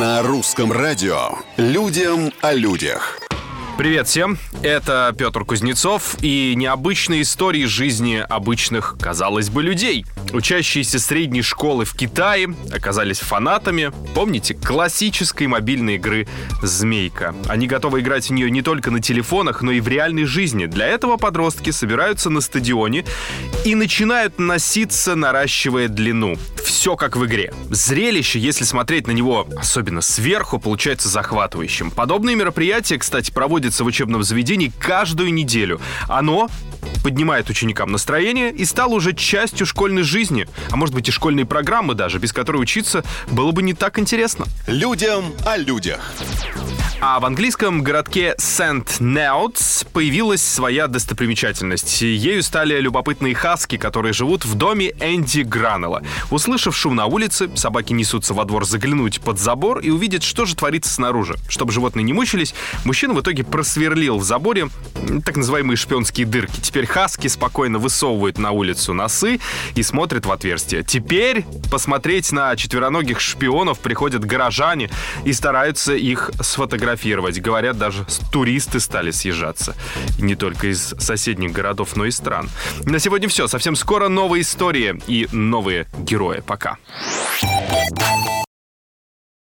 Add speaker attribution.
Speaker 1: На русском радио «Людям о людях».
Speaker 2: Привет всем, это Петр Кузнецов и необычные истории жизни обычных, казалось бы, людей. Учащиеся средней школы в Китае оказались фанатами, помните, классической мобильной игры «Змейка». Они готовы играть в нее не только на телефонах, но и в реальной жизни. Для этого подростки собираются на стадионе и начинают носиться, наращивая длину. Все как в игре. Зрелище, если смотреть на него особенно сверху, получается захватывающим. Подобные мероприятия, кстати, проводятся в учебном заведении каждую неделю. Оно поднимает ученикам настроение и стало уже частью школьной жизни, а может быть и школьной программы даже, без которой учиться было бы не так интересно.
Speaker 1: Людям о людях.
Speaker 2: А в английском городке Сент-Неутс появилась своя достопримечательность. Ею стали любопытные хаски, которые живут в доме Энди Гранелла. Услышав шум на улице, собаки несутся во двор заглянуть под забор и увидеть, что же творится снаружи. Чтобы животные не мучились, мужчина в итоге просверлил в заборе так называемые шпионские дырки. Теперь хаски спокойно высовывают на улицу носы и смотрят в отверстие. Теперь посмотреть на четвероногих шпионов приходят горожане и стараются их сфотографировать. Говорят, даже туристы стали съезжаться. И не только из соседних городов, но и стран. На сегодня все. Совсем скоро новые истории и новые герои. Пока.